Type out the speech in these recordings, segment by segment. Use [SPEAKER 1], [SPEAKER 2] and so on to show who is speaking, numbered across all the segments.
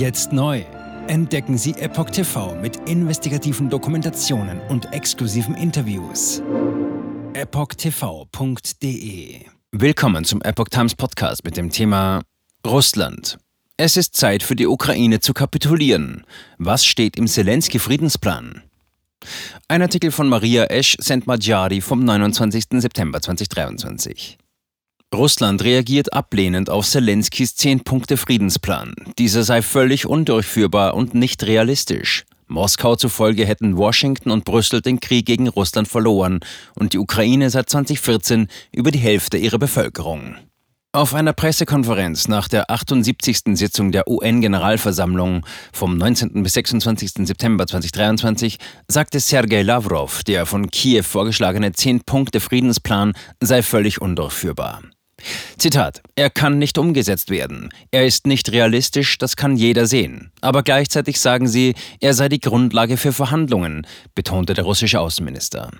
[SPEAKER 1] Jetzt neu. Entdecken Sie Epoch TV mit investigativen Dokumentationen und exklusiven Interviews. EpochTV.de Willkommen zum Epoch Times Podcast mit dem Thema Russland. Es ist Zeit für die Ukraine zu kapitulieren. Was steht im Zelensky-Friedensplan? Ein Artikel von Maria Esch Sentmadjari vom 29. September 2023. Russland reagiert ablehnend auf Zelenskys 10-Punkte-Friedensplan. Dieser sei völlig undurchführbar und nicht realistisch. Moskau zufolge hätten Washington und Brüssel den Krieg gegen Russland verloren und die Ukraine seit 2014 über die Hälfte ihrer Bevölkerung. Auf einer Pressekonferenz nach der 78. Sitzung der UN-Generalversammlung vom 19. bis 26. September 2023 sagte Sergei Lavrov, der von Kiew vorgeschlagene 10-Punkte-Friedensplan sei völlig undurchführbar. Zitat, er kann nicht umgesetzt werden. Er ist nicht realistisch, das kann jeder sehen. Aber gleichzeitig sagen sie, er sei die Grundlage für Verhandlungen, betonte der russische Außenminister.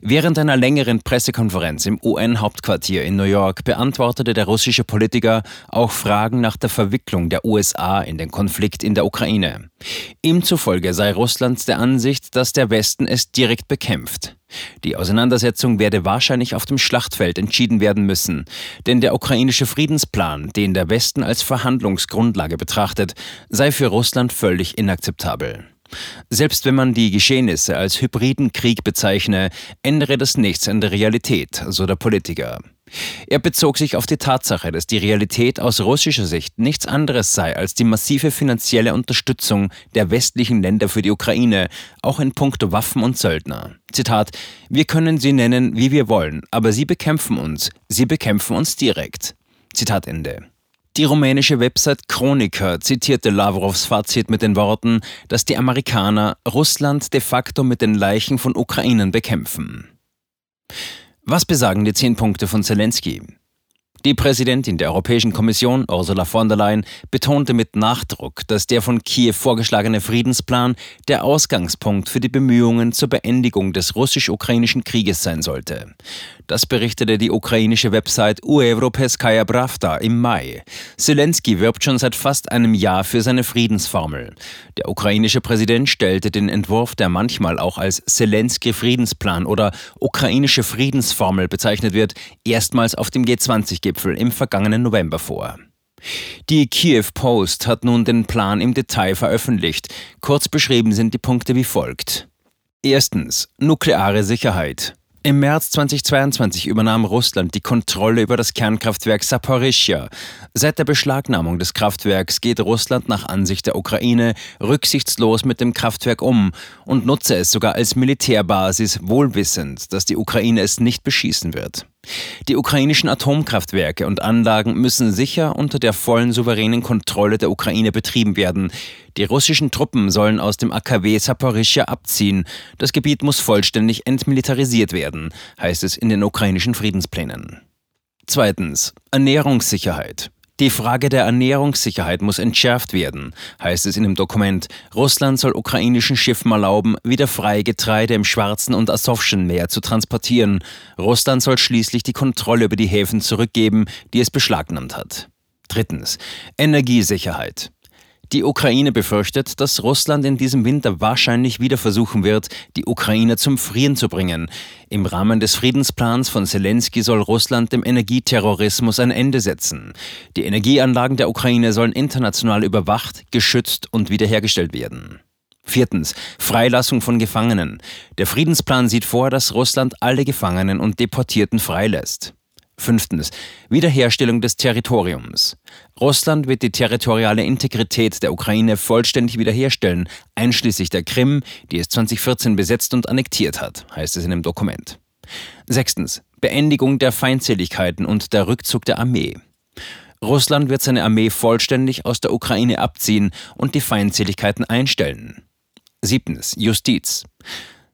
[SPEAKER 1] Während einer längeren Pressekonferenz im UN-Hauptquartier in New York beantwortete der russische Politiker auch Fragen nach der Verwicklung der USA in den Konflikt in der Ukraine. Ihm zufolge sei Russland der Ansicht, dass der Westen es direkt bekämpft. Die Auseinandersetzung werde wahrscheinlich auf dem Schlachtfeld entschieden werden müssen, denn der ukrainische Friedensplan, den der Westen als Verhandlungsgrundlage betrachtet, sei für Russland völlig inakzeptabel. Selbst wenn man die Geschehnisse als hybriden Krieg bezeichne, ändere das nichts an der Realität, so der Politiker. Er bezog sich auf die Tatsache, dass die Realität aus russischer Sicht nichts anderes sei als die massive finanzielle Unterstützung der westlichen Länder für die Ukraine, auch in puncto Waffen und Söldner. Zitat: Wir können sie nennen, wie wir wollen, aber sie bekämpfen uns. Sie bekämpfen uns direkt. Zitat Ende. Die rumänische Website Chronica zitierte Lavrovs Fazit mit den Worten, dass die Amerikaner Russland de facto mit den Leichen von Ukrainern bekämpfen. Was besagen die zehn Punkte von Zelensky? Die Präsidentin der Europäischen Kommission, Ursula von der Leyen, betonte mit Nachdruck, dass der von Kiew vorgeschlagene Friedensplan der Ausgangspunkt für die Bemühungen zur Beendigung des russisch-ukrainischen Krieges sein sollte. Das berichtete die ukrainische Website Uevropeskaya Pravda im Mai. Zelensky wirbt schon seit fast einem Jahr für seine Friedensformel. Der ukrainische Präsident stellte den Entwurf, der manchmal auch als Zelensky-Friedensplan oder ukrainische Friedensformel bezeichnet wird, erstmals auf dem G20-Gipfel G20-Gipfel im vergangenen November vor. Die Kiew Post hat nun den Plan im Detail veröffentlicht. Kurz beschrieben sind die Punkte wie folgt. Erstens nukleare Sicherheit. Im März 2022 übernahm Russland die Kontrolle über das Kernkraftwerk Saporischja. Seit der Beschlagnahmung des Kraftwerks geht Russland nach Ansicht der Ukraine rücksichtslos mit dem Kraftwerk um und nutze es sogar als Militärbasis, wohlwissend, dass die Ukraine es nicht beschießen wird. Die ukrainischen Atomkraftwerke und Anlagen müssen sicher unter der vollen souveränen Kontrolle der Ukraine betrieben werden. Die russischen Truppen sollen aus dem AKW Saporischja abziehen. Das Gebiet muss vollständig entmilitarisiert werden, heißt es in den ukrainischen Friedensplänen. Zweitens. Ernährungssicherheit. Die Frage der Ernährungssicherheit muss entschärft werden, heißt es in dem Dokument. Russland soll ukrainischen Schiffen erlauben, wieder frei Getreide im Schwarzen und Asowschen Meer zu transportieren. Russland soll schließlich die Kontrolle über die Häfen zurückgeben, die es beschlagnahmt hat. Drittens. Energiesicherheit. Die Ukraine befürchtet, dass Russland in diesem Winter wahrscheinlich wieder versuchen wird, die Ukraine zum Frieren zu bringen. Im Rahmen des Friedensplans von Zelensky soll Russland dem Energieterrorismus ein Ende setzen. Die Energieanlagen der Ukraine sollen international überwacht, geschützt und wiederhergestellt werden. Viertens. Freilassung von Gefangenen. Der Friedensplan sieht vor, dass Russland alle Gefangenen und Deportierten freilässt. Fünftens. Wiederherstellung des Territoriums. Russland wird die territoriale Integrität der Ukraine vollständig wiederherstellen, einschließlich der Krim, die es 2014 besetzt und annektiert hat, heißt es in dem Dokument. Sechstens. Beendigung der Feindseligkeiten und der Rückzug der Armee. Russland wird seine Armee vollständig aus der Ukraine abziehen und die Feindseligkeiten einstellen. Siebtens. Justiz.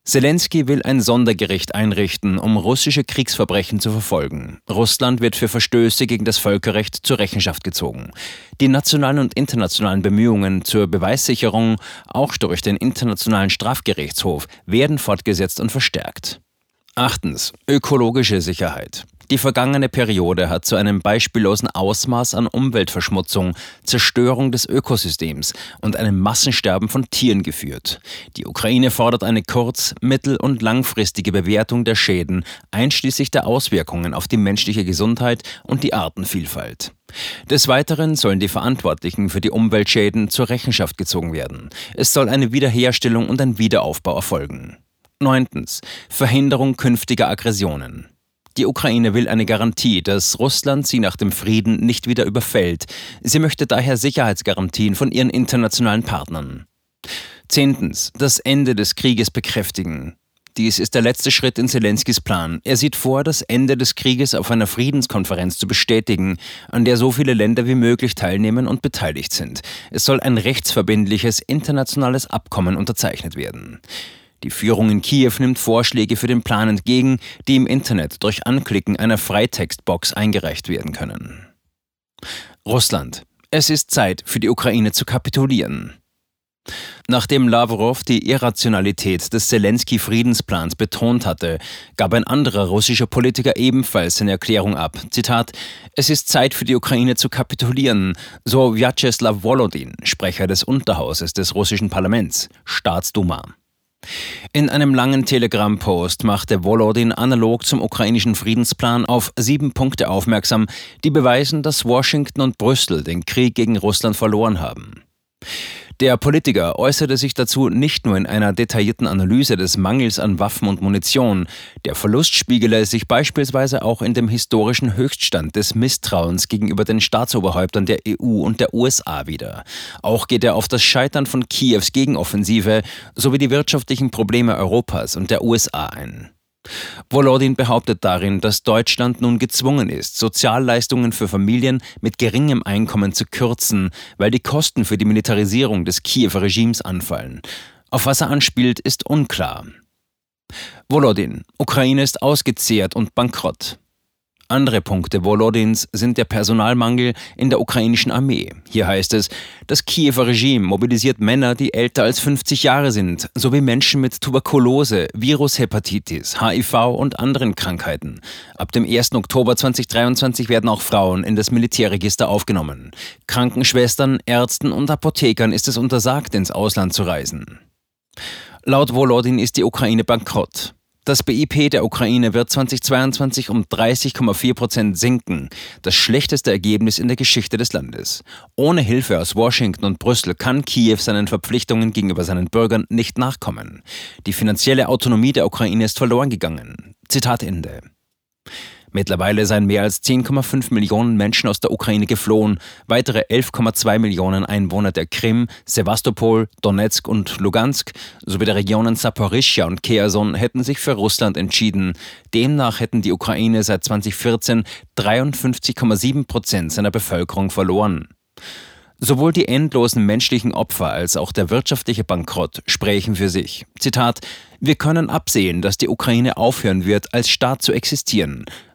[SPEAKER 1] Zelensky will ein Sondergericht einrichten, um russische Kriegsverbrechen zu verfolgen. Russland wird für Verstöße gegen das Völkerrecht zur Rechenschaft gezogen. Die nationalen und internationalen Bemühungen zur Beweissicherung, auch durch den Internationalen Strafgerichtshof, werden fortgesetzt und verstärkt. Achtens. Ökologische Sicherheit. Die vergangene Periode hat zu einem beispiellosen Ausmaß an Umweltverschmutzung, Zerstörung des Ökosystems und einem Massensterben von Tieren geführt. Die Ukraine fordert eine kurz-, mittel- und langfristige Bewertung der Schäden, einschließlich der Auswirkungen auf die menschliche Gesundheit und die Artenvielfalt. Des Weiteren sollen die Verantwortlichen für die Umweltschäden zur Rechenschaft gezogen werden. Es soll eine Wiederherstellung und ein Wiederaufbau erfolgen. Neuntens. Verhinderung künftiger Aggressionen. Die Ukraine will eine Garantie, dass Russland sie nach dem Frieden nicht wieder überfällt. Sie möchte daher Sicherheitsgarantien von ihren internationalen Partnern. Zehntens. Das Ende des Krieges bekräftigen. Dies ist der letzte Schritt in Zelenskis Plan. Er sieht vor, das Ende des Krieges auf einer Friedenskonferenz zu bestätigen, an der so viele Länder wie möglich teilnehmen und beteiligt sind. Es soll ein rechtsverbindliches internationales Abkommen unterzeichnet werden. Die Führung in Kiew nimmt Vorschläge für den Plan entgegen, die im Internet durch Anklicken einer Freitextbox eingereicht werden können. Russland. Es ist Zeit für die Ukraine zu kapitulieren. Nachdem Lavrov die Irrationalität des Zelensky-Friedensplans betont hatte, gab ein anderer russischer Politiker ebenfalls seine Erklärung ab. Zitat: Es ist Zeit für die Ukraine zu kapitulieren, so Vyacheslav Volodin, Sprecher des Unterhauses des russischen Parlaments, Staatsduma. In einem langen Telegram-Post machte Volodin analog zum ukrainischen Friedensplan auf sieben Punkte aufmerksam, die beweisen, dass Washington und Brüssel den Krieg gegen Russland verloren haben. Der Politiker äußerte sich dazu nicht nur in einer detaillierten Analyse des Mangels an Waffen und Munition, der Verlust spiegele sich beispielsweise auch in dem historischen Höchststand des Misstrauens gegenüber den Staatsoberhäuptern der EU und der USA wider. Auch geht er auf das Scheitern von Kiews Gegenoffensive sowie die wirtschaftlichen Probleme Europas und der USA ein. Volodin behauptet darin, dass Deutschland nun gezwungen ist, Sozialleistungen für Familien mit geringem Einkommen zu kürzen, weil die Kosten für die Militarisierung des Kiewer Regimes anfallen. Auf was er anspielt, ist unklar. Volodin, Ukraine ist ausgezehrt und bankrott. Andere Punkte Volodins sind der Personalmangel in der ukrainischen Armee. Hier heißt es, das Kiewer Regime mobilisiert Männer, die älter als 50 Jahre sind, sowie Menschen mit Tuberkulose, Virushepatitis, HIV und anderen Krankheiten. Ab dem 1. Oktober 2023 werden auch Frauen in das Militärregister aufgenommen. Krankenschwestern, Ärzten und Apothekern ist es untersagt, ins Ausland zu reisen. Laut Volodin ist die Ukraine bankrott. Das BIP der Ukraine wird 2022 um 30,4 Prozent sinken, das schlechteste Ergebnis in der Geschichte des Landes. Ohne Hilfe aus Washington und Brüssel kann Kiew seinen Verpflichtungen gegenüber seinen Bürgern nicht nachkommen. Die finanzielle Autonomie der Ukraine ist verloren gegangen. Zitat Ende. Mittlerweile seien mehr als 10,5 Millionen Menschen aus der Ukraine geflohen. Weitere 11,2 Millionen Einwohner der Krim, Sevastopol, Donetsk und Lugansk sowie der Regionen Saporischja und Kherson hätten sich für Russland entschieden. Demnach hätten die Ukraine seit 2014 53,7 Prozent seiner Bevölkerung verloren. Sowohl die endlosen menschlichen Opfer als auch der wirtschaftliche Bankrott sprechen für sich. Zitat: Wir können absehen, dass die Ukraine aufhören wird, als Staat zu existieren.